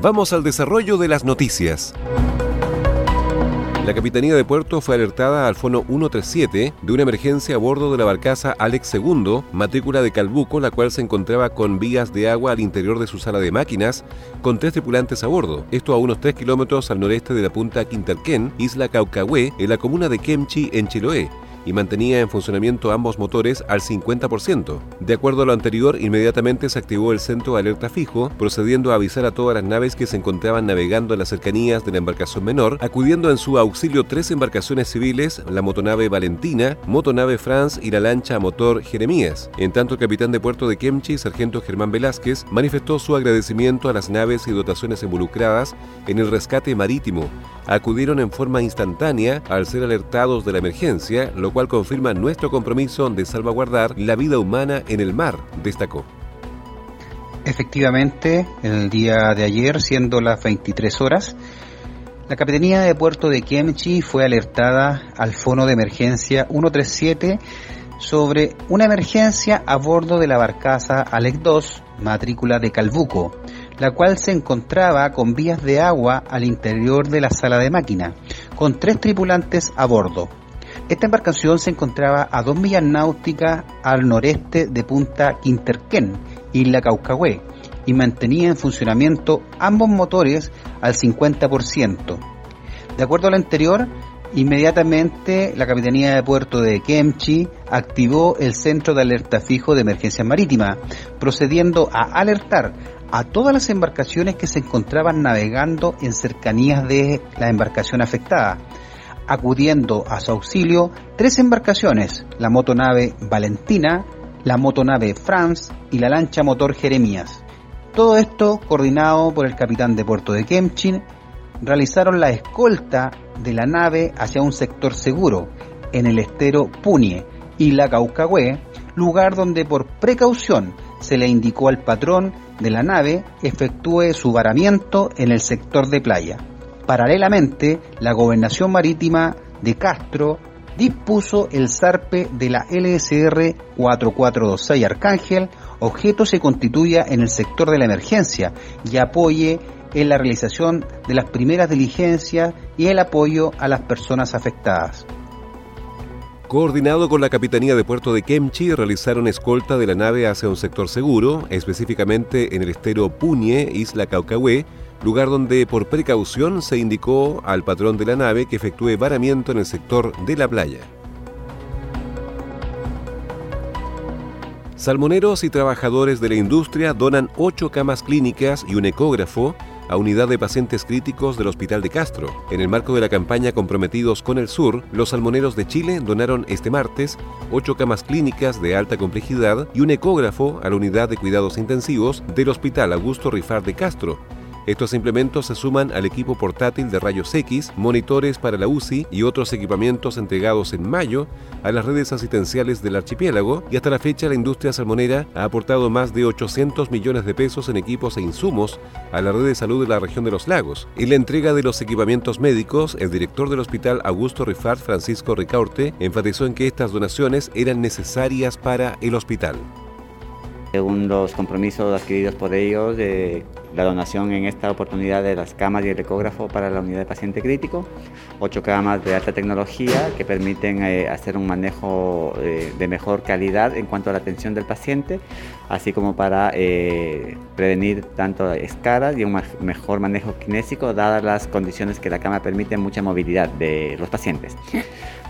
Vamos al desarrollo de las noticias. La Capitanía de Puerto fue alertada al fono 137 de una emergencia a bordo de la barcaza Alex II, matrícula de Calbuco, la cual se encontraba con vías de agua al interior de su sala de máquinas, con tres tripulantes a bordo. Esto a unos 3 kilómetros al noreste de la punta Quintalquén, isla Caucahué, en la comuna de Kemchi, en Chiloé y mantenía en funcionamiento ambos motores al 50%. De acuerdo a lo anterior, inmediatamente se activó el centro de alerta fijo, procediendo a avisar a todas las naves que se encontraban navegando en las cercanías de la embarcación menor, acudiendo en su auxilio tres embarcaciones civiles, la motonave Valentina, motonave France y la lancha a motor Jeremías. En tanto, el capitán de puerto de Kemchi, sargento Germán Velázquez, manifestó su agradecimiento a las naves y dotaciones involucradas en el rescate marítimo. Acudieron en forma instantánea al ser alertados de la emergencia, lo cual cual confirma nuestro compromiso de salvaguardar la vida humana en el mar, destacó. Efectivamente, el día de ayer, siendo las 23 horas, la Capitanía de Puerto de Kiemchi fue alertada al Fono de Emergencia 137 sobre una emergencia a bordo de la barcaza Alex 2, matrícula de Calbuco, la cual se encontraba con vías de agua al interior de la sala de máquina, con tres tripulantes a bordo. Esta embarcación se encontraba a dos millas náuticas al noreste de Punta Quinterquén, isla Caucahué, y mantenía en funcionamiento ambos motores al 50%. De acuerdo a lo anterior, inmediatamente la Capitanía de Puerto de Kemchi activó el Centro de Alerta Fijo de Emergencia Marítima, procediendo a alertar a todas las embarcaciones que se encontraban navegando en cercanías de la embarcación afectada, acudiendo a su auxilio tres embarcaciones, la motonave Valentina, la motonave France y la lancha motor Jeremías. Todo esto coordinado por el capitán de puerto de Kemchin, realizaron la escolta de la nave hacia un sector seguro en el estero Punie y la Caucahue, lugar donde por precaución se le indicó al patrón de la nave efectúe su varamiento en el sector de playa. Paralelamente, la gobernación marítima de Castro dispuso el zarpe de la LSR 4426 Arcángel, objeto se constituya en el sector de la emergencia y apoye en la realización de las primeras diligencias y el apoyo a las personas afectadas. Coordinado con la Capitanía de Puerto de Kemchi, realizaron escolta de la nave hacia un sector seguro, específicamente en el estero Puñe, isla Caucahué, lugar donde por precaución se indicó al patrón de la nave que efectúe varamiento en el sector de la playa. Salmoneros y trabajadores de la industria donan ocho camas clínicas y un ecógrafo a unidad de pacientes críticos del Hospital de Castro. En el marco de la campaña Comprometidos con el Sur, los salmoneros de Chile donaron este martes ocho camas clínicas de alta complejidad y un ecógrafo a la unidad de cuidados intensivos del Hospital Augusto Rifar de Castro, estos implementos se suman al equipo portátil de rayos X, monitores para la UCI y otros equipamientos entregados en mayo a las redes asistenciales del archipiélago y hasta la fecha la industria salmonera ha aportado más de 800 millones de pesos en equipos e insumos a la red de salud de la región de los lagos. En la entrega de los equipamientos médicos, el director del hospital Augusto Rifart, Francisco Ricaurte, enfatizó en que estas donaciones eran necesarias para el hospital según los compromisos adquiridos por ellos, la donación en esta oportunidad de las camas y el ecógrafo para la unidad de paciente crítico, ocho camas de alta tecnología que permiten eh, hacer un manejo eh, de mejor calidad en cuanto a la atención del paciente, así como para eh, prevenir tanto escaras y un mejor manejo kinésico, dadas las condiciones que la cama permite mucha movilidad de los pacientes.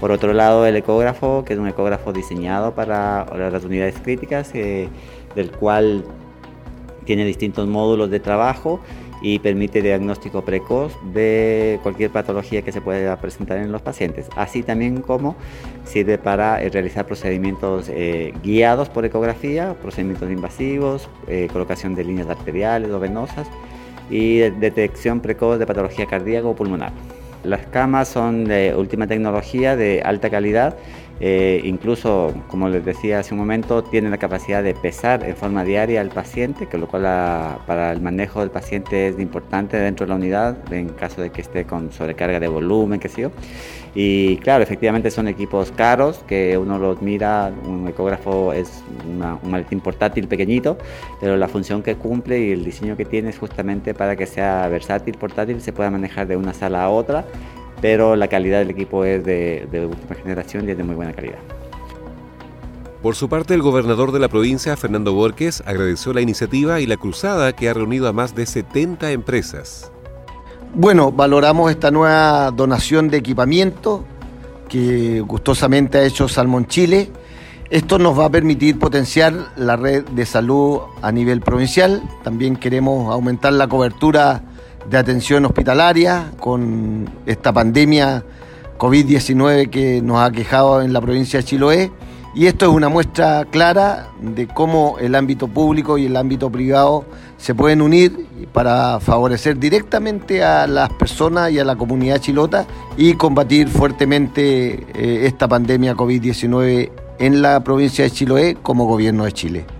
Por otro lado, el ecógrafo, que es un ecógrafo diseñado para las unidades críticas, del cual tiene distintos módulos de trabajo y permite diagnóstico precoz de cualquier patología que se pueda presentar en los pacientes, así también como sirve para eh, realizar procedimientos eh, guiados por ecografía, procedimientos invasivos, eh, colocación de líneas arteriales o venosas y detección precoz de patología cardíaca o pulmonar. Las camas son de última tecnología, de alta calidad eh, incluso, como les decía hace un momento, tiene la capacidad de pesar en forma diaria al paciente, que lo cual para el manejo del paciente es importante dentro de la unidad, en caso de que esté con sobrecarga de volumen, qué sé. Y claro, efectivamente son equipos caros, que uno los mira, un ecógrafo es un maletín portátil pequeñito, pero la función que cumple y el diseño que tiene es justamente para que sea versátil, portátil, se pueda manejar de una sala a otra pero la calidad del equipo es de, última generación y es de muy buena calidad. Por su parte, el gobernador de la provincia, Fernando Borges, agradeció la iniciativa y la cruzada que ha reunido a más de 70 empresas. Bueno, valoramos esta nueva donación de equipamiento que gustosamente ha hecho Salmón Chile. Esto nos va a permitir potenciar la red de salud a nivel provincial. También queremos aumentar la cobertura de atención hospitalaria con esta pandemia COVID-19 que nos ha quejado en la provincia de Chiloé. Y esto es una muestra clara de cómo el ámbito público y el ámbito privado se pueden unir para favorecer directamente a las personas y a la comunidad chilota y combatir fuertemente eh, esta pandemia COVID-19 en la provincia de Chiloé como gobierno de Chile.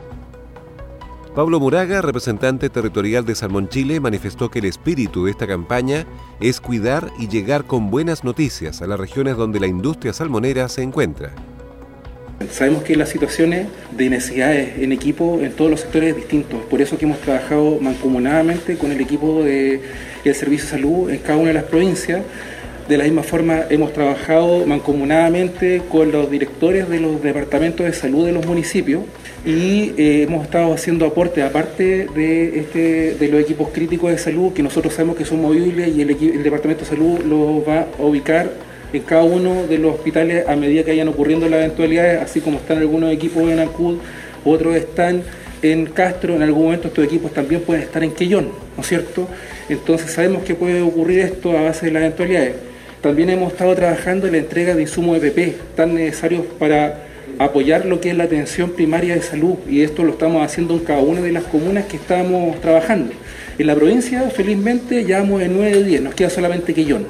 Pablo Muraga, representante territorial de Salmón Chile, manifestó que el espíritu de esta campaña es cuidar y llegar con buenas noticias a las regiones donde la industria salmonera se encuentra. Sabemos que las situaciones de necesidades en equipo en todos los sectores es distinto, por eso que hemos trabajado mancomunadamente con el equipo del Servicio de Salud en cada una de las provincias de la misma forma, hemos trabajado mancomunadamente con los directores de los departamentos de salud de los municipios y eh, hemos estado haciendo aportes, aparte de, este, de los equipos críticos de salud, que nosotros sabemos que son movibles y el, el Departamento de Salud los va a ubicar en cada uno de los hospitales a medida que vayan ocurriendo las eventualidades, así como están algunos equipos en Acud, otros están en Castro, en algún momento estos equipos también pueden estar en Quellón, ¿no es cierto? Entonces sabemos que puede ocurrir esto a base de las eventualidades. También hemos estado trabajando en la entrega de insumos EPP tan necesarios para apoyar lo que es la atención primaria de salud y esto lo estamos haciendo en cada una de las comunas que estamos trabajando. En la provincia, felizmente, ya vamos en 9 de 10, nos queda solamente Quillón.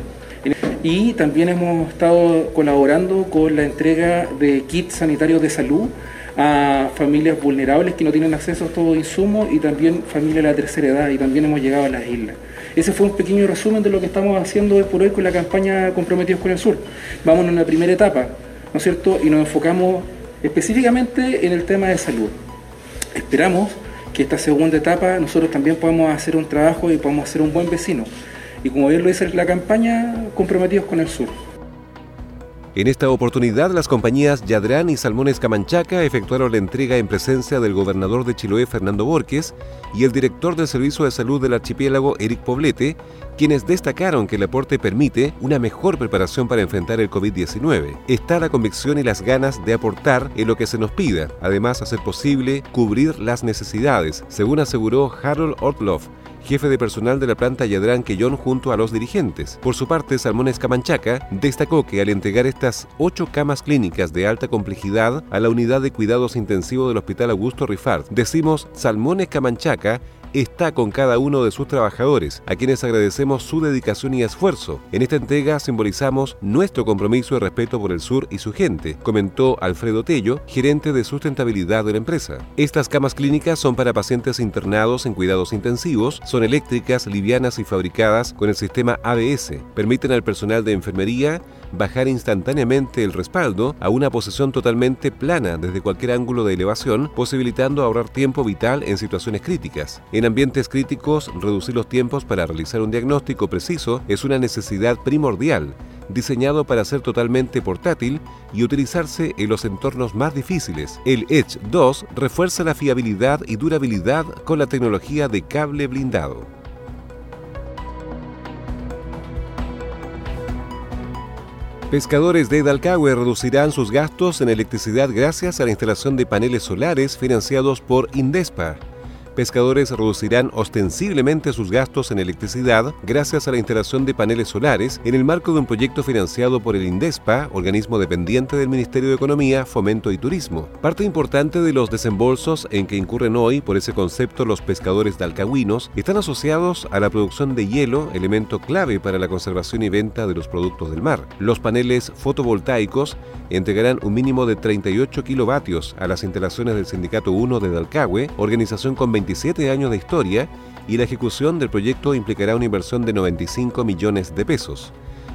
Y también hemos estado colaborando con la entrega de kits sanitarios de salud a familias vulnerables que no tienen acceso a estos insumos y también familias de la tercera edad y también hemos llegado a las islas. Ese fue un pequeño resumen de lo que estamos haciendo hoy por hoy con la campaña Comprometidos con el Sur. Vamos en una primera etapa, ¿no es cierto? Y nos enfocamos específicamente en el tema de salud. Esperamos que esta segunda etapa nosotros también podamos hacer un trabajo y podamos ser un buen vecino. Y como bien lo dice la campaña, comprometidos con el sur. En esta oportunidad, las compañías Yadrán y Salmones Camanchaca efectuaron la entrega en presencia del gobernador de Chiloé, Fernando Borges, y el director del Servicio de Salud del Archipiélago, Eric Poblete, quienes destacaron que el aporte permite una mejor preparación para enfrentar el COVID-19. Está la convicción y las ganas de aportar en lo que se nos pida, además hacer posible cubrir las necesidades, según aseguró Harold Ortloff, jefe de personal de la planta Yadrán Quellón junto a los dirigentes. Por su parte, Salmones Camanchaca destacó que al entregar estas ocho camas clínicas de alta complejidad a la unidad de cuidados intensivos del Hospital Augusto Rifard, decimos Salmones Camanchaca está con cada uno de sus trabajadores, a quienes agradecemos su dedicación y esfuerzo. En esta entrega simbolizamos nuestro compromiso y respeto por el sur y su gente, comentó Alfredo Tello, gerente de sustentabilidad de la empresa. Estas camas clínicas son para pacientes internados en cuidados intensivos, son eléctricas, livianas y fabricadas con el sistema ABS. Permiten al personal de enfermería bajar instantáneamente el respaldo a una posición totalmente plana desde cualquier ángulo de elevación, posibilitando ahorrar tiempo vital en situaciones críticas. En ambientes críticos, reducir los tiempos para realizar un diagnóstico preciso es una necesidad primordial, diseñado para ser totalmente portátil y utilizarse en los entornos más difíciles. El Edge 2 refuerza la fiabilidad y durabilidad con la tecnología de cable blindado. Pescadores de Dalcahue reducirán sus gastos en electricidad gracias a la instalación de paneles solares financiados por Indespa pescadores reducirán ostensiblemente sus gastos en electricidad gracias a la instalación de paneles solares en el marco de un proyecto financiado por el INDESPA, organismo dependiente del Ministerio de Economía, Fomento y Turismo. Parte importante de los desembolsos en que incurren hoy por ese concepto los pescadores dalcahuinos están asociados a la producción de hielo, elemento clave para la conservación y venta de los productos del mar. Los paneles fotovoltaicos entregarán un mínimo de 38 kilovatios a las instalaciones del Sindicato 1 de Dalcahue, organización con 20 27 años de historia y la ejecución del proyecto implicará una inversión de 95 millones de pesos.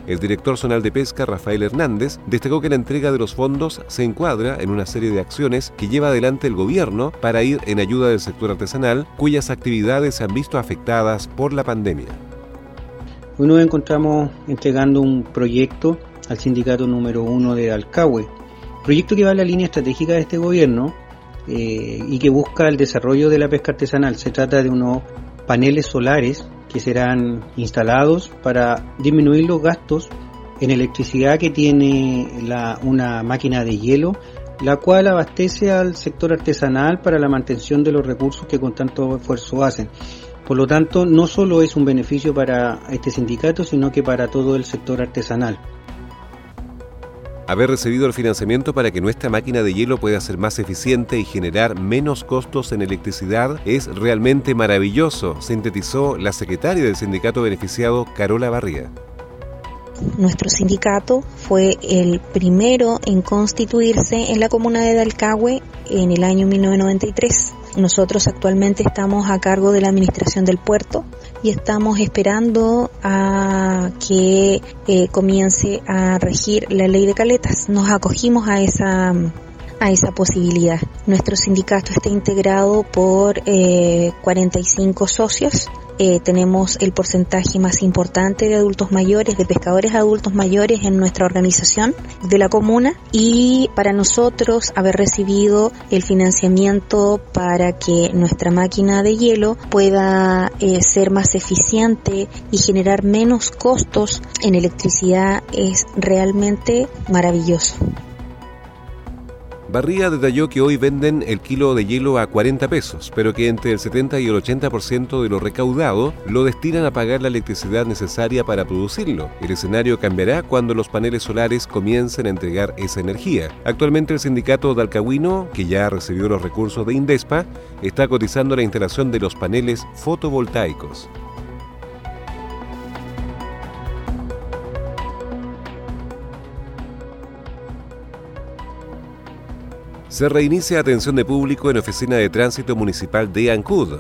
El director zonal de pesca, Rafael Hernández, destacó que la entrega de los fondos se encuadra en una serie de acciones que lleva adelante el gobierno para ir en ayuda del sector artesanal, cuyas actividades se han visto afectadas por la pandemia. Hoy nos encontramos entregando un proyecto al sindicato número uno de Alcahue, proyecto que va en la línea estratégica de este gobierno eh, y que busca el desarrollo de la pesca artesanal. Se trata de unos paneles solares que serán instalados para disminuir los gastos en electricidad que tiene una máquina de hielo, la cual abastece al sector artesanal para la mantención de los recursos que con tanto esfuerzo hacen. Por lo tanto, no solo es un beneficio para este sindicato, sino que para todo el sector artesanal. Haber recibido el financiamiento para que nuestra máquina de hielo pueda ser más eficiente y generar menos costos en electricidad es realmente maravilloso, sintetizó la secretaria del sindicato beneficiado, Carola Barría. Nuestro sindicato fue el primero en constituirse en la comuna de Dalcahue en el año 1993 nosotros actualmente estamos a cargo de la administración del puerto y estamos esperando a que eh, comience a regir la ley de caletas. Nos acogimos a esa a esa posibilidad. Nuestro sindicato está integrado por eh, 45 socios eh, tenemos el porcentaje más importante de adultos mayores, de pescadores adultos mayores en nuestra organización de la comuna y para nosotros haber recibido el financiamiento para que nuestra máquina de hielo pueda eh, ser más eficiente y generar menos costos en electricidad es realmente maravilloso. Barría detalló que hoy venden el kilo de hielo a 40 pesos, pero que entre el 70 y el 80% de lo recaudado lo destinan a pagar la electricidad necesaria para producirlo. El escenario cambiará cuando los paneles solares comiencen a entregar esa energía. Actualmente el sindicato de Alcahuino, que ya recibió los recursos de Indespa, está cotizando la instalación de los paneles fotovoltaicos. Se reinicia atención de público en oficina de tránsito municipal de Ancud.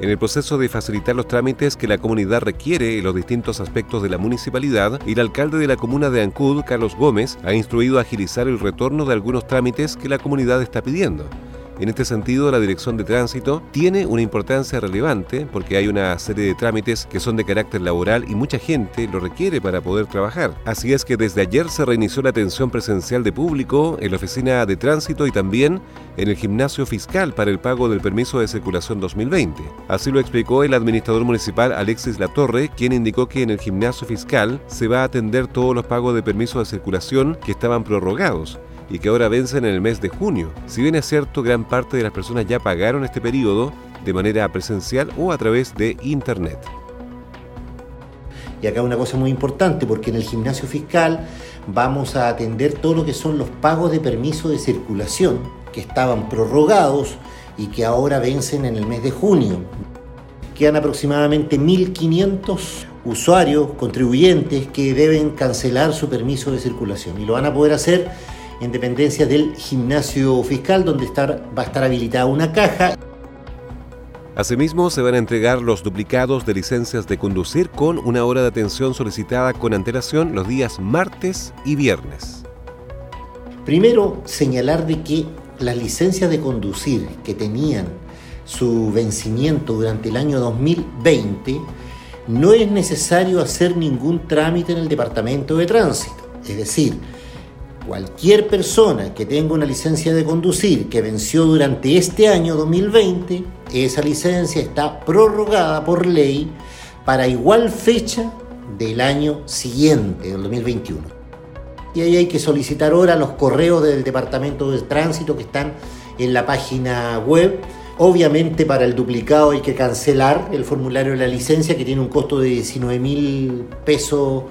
En el proceso de facilitar los trámites que la comunidad requiere en los distintos aspectos de la municipalidad, el alcalde de la comuna de Ancud, Carlos Gómez, ha instruido a agilizar el retorno de algunos trámites que la comunidad está pidiendo. En este sentido, la Dirección de Tránsito tiene una importancia relevante porque hay una serie de trámites que son de carácter laboral y mucha gente lo requiere para poder trabajar. Así es que desde ayer se reinició la atención presencial de público en la oficina de tránsito y también en el gimnasio fiscal para el pago del permiso de circulación 2020. Así lo explicó el administrador municipal Alexis Latorre, quien indicó que en el gimnasio fiscal se va a atender todos los pagos de permiso de circulación que estaban prorrogados y que ahora vencen en el mes de junio. Si bien es cierto, gran parte de las personas ya pagaron este periodo de manera presencial o a través de Internet. Y acá una cosa muy importante, porque en el gimnasio fiscal vamos a atender todo lo que son los pagos de permiso de circulación, que estaban prorrogados y que ahora vencen en el mes de junio. Quedan aproximadamente 1.500 usuarios, contribuyentes, que deben cancelar su permiso de circulación y lo van a poder hacer en dependencia del gimnasio fiscal, donde va a estar habilitada una caja. Asimismo, se van a entregar los duplicados de licencias de conducir con una hora de atención solicitada con antelación los días martes y viernes. Primero, señalar de que las licencias de conducir que tenían su vencimiento durante el año 2020, no es necesario hacer ningún trámite en el Departamento de Tránsito. Es decir, cualquier persona que tenga una licencia de conducir que venció durante este año 2020, esa licencia está prorrogada por ley para igual fecha del año siguiente, del 2021. Y ahí hay que solicitar ahora los correos del Departamento de Tránsito que están en la página web. Obviamente para el duplicado hay que cancelar el formulario de la licencia que tiene un costo de 19 mil pesos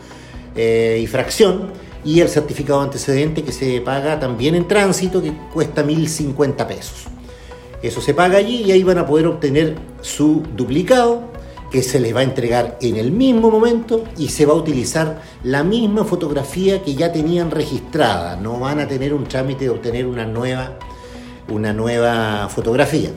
eh, y fracción y el certificado antecedente que se paga también en tránsito que cuesta 1.050 pesos. Eso se paga allí y ahí van a poder obtener su duplicado que se les va a entregar en el mismo momento y se va a utilizar la misma fotografía que ya tenían registrada. No van a tener un trámite de obtener una nueva, una nueva fotografía.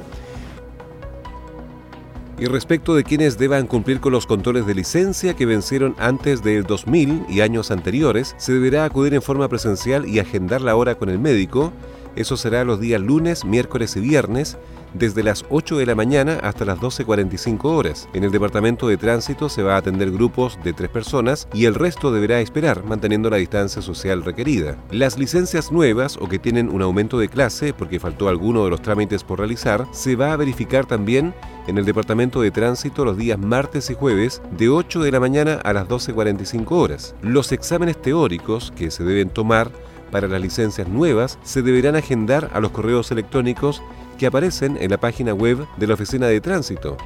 Y respecto de quienes deban cumplir con los controles de licencia que vencieron antes del 2000 y años anteriores, se deberá acudir en forma presencial y agendar la hora con el médico. Eso será los días lunes, miércoles y viernes desde las 8 de la mañana hasta las 12.45 horas. En el departamento de tránsito se va a atender grupos de tres personas y el resto deberá esperar manteniendo la distancia social requerida. Las licencias nuevas o que tienen un aumento de clase porque faltó alguno de los trámites por realizar, se va a verificar también en el departamento de tránsito los días martes y jueves de 8 de la mañana a las 12.45 horas. Los exámenes teóricos que se deben tomar para las licencias nuevas se deberán agendar a los correos electrónicos que aparecen en la página web de la Oficina de Tránsito,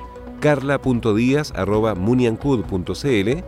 carla.díaz.muniancud.cl,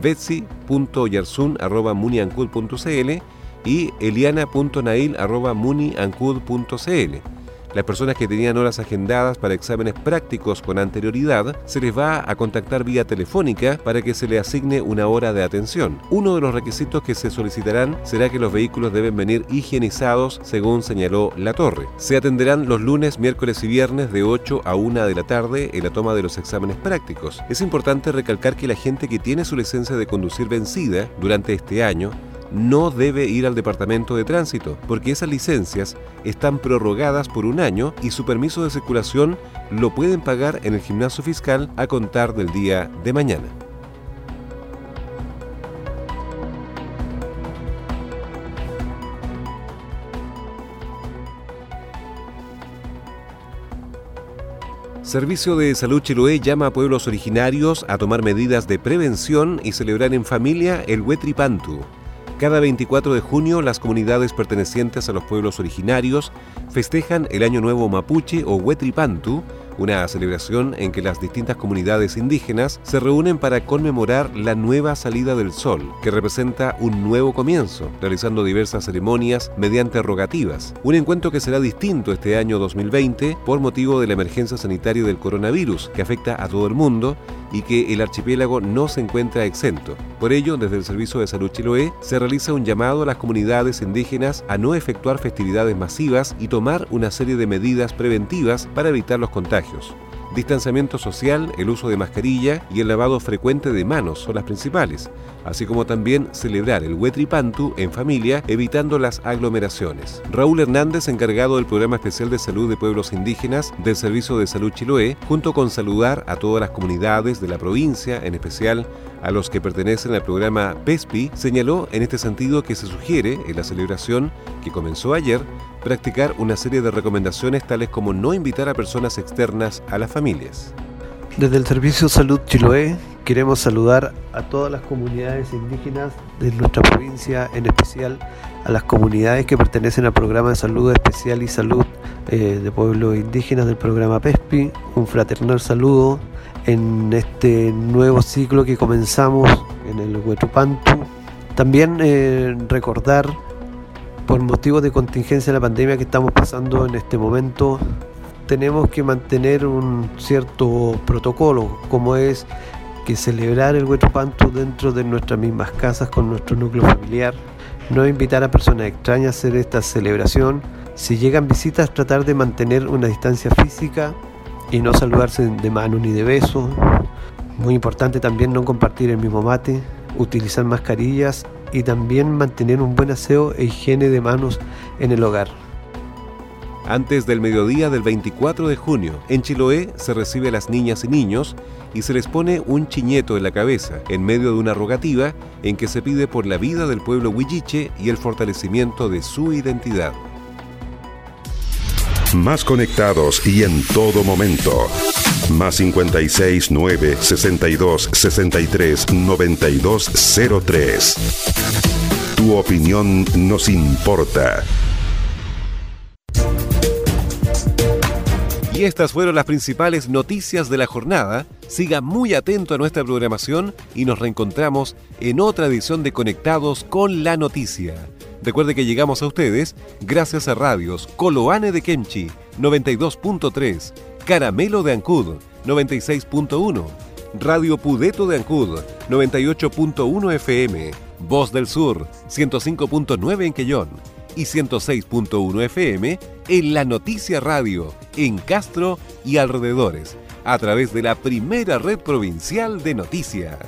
betsy.yarsun.muniancud.cl y eliana.nail.muniancud.cl. Las personas que tenían horas agendadas para exámenes prácticos con anterioridad se les va a contactar vía telefónica para que se le asigne una hora de atención. Uno de los requisitos que se solicitarán será que los vehículos deben venir higienizados según señaló la torre. Se atenderán los lunes, miércoles y viernes de 8 a 1 de la tarde en la toma de los exámenes prácticos. Es importante recalcar que la gente que tiene su licencia de conducir vencida durante este año no debe ir al departamento de tránsito, porque esas licencias están prorrogadas por un año y su permiso de circulación lo pueden pagar en el gimnasio fiscal a contar del día de mañana. Servicio de Salud Chiloé llama a pueblos originarios a tomar medidas de prevención y celebrar en familia el Huetripantu, cada 24 de junio, las comunidades pertenecientes a los pueblos originarios festejan el Año Nuevo Mapuche o Huetripantu, una celebración en que las distintas comunidades indígenas se reúnen para conmemorar la nueva salida del sol, que representa un nuevo comienzo, realizando diversas ceremonias mediante rogativas. Un encuentro que será distinto este año 2020 por motivo de la emergencia sanitaria del coronavirus, que afecta a todo el mundo y que el archipiélago no se encuentra exento. Por ello, desde el Servicio de Salud Chiloé se realiza un llamado a las comunidades indígenas a no efectuar festividades masivas y tomar una serie de medidas preventivas para evitar los contagios. Distanciamiento social, el uso de mascarilla y el lavado frecuente de manos son las principales, así como también celebrar el Huetripantu en familia evitando las aglomeraciones. Raúl Hernández, encargado del Programa Especial de Salud de Pueblos Indígenas del Servicio de Salud Chiloé, junto con saludar a todas las comunidades de la provincia, en especial a los que pertenecen al programa PESPI, señaló en este sentido que se sugiere en la celebración que comenzó ayer practicar una serie de recomendaciones tales como no invitar a personas externas a las familias. Desde el Servicio Salud Chiloé queremos saludar a todas las comunidades indígenas de nuestra provincia, en especial a las comunidades que pertenecen al programa de salud especial y salud eh, de pueblos indígenas del programa PESPI. Un fraternal saludo en este nuevo ciclo que comenzamos en el Huetupantu. También eh, recordar por motivos de contingencia de la pandemia que estamos pasando en este momento, tenemos que mantener un cierto protocolo, como es que celebrar el Huetropanto dentro de nuestras mismas casas con nuestro núcleo familiar, no invitar a personas extrañas a hacer esta celebración, si llegan visitas tratar de mantener una distancia física y no saludarse de mano ni de beso, muy importante también no compartir el mismo mate, utilizar mascarillas y también mantener un buen aseo e higiene de manos en el hogar. Antes del mediodía del 24 de junio, en Chiloé se recibe a las niñas y niños y se les pone un chiñeto en la cabeza, en medio de una rogativa en que se pide por la vida del pueblo huilliche y el fortalecimiento de su identidad. Más conectados y en todo momento. Más 56 9 62 63 92 03. Tu opinión nos importa. Y estas fueron las principales noticias de la jornada. Siga muy atento a nuestra programación y nos reencontramos en otra edición de Conectados con la Noticia. Recuerde que llegamos a ustedes gracias a radios Coloane de Kemchi 92.3, Caramelo de Ancud 96.1, Radio Pudeto de Ancud 98.1 FM, Voz del Sur 105.9 en Quellón y 106.1 FM en La Noticia Radio, en Castro y alrededores, a través de la primera red provincial de noticias.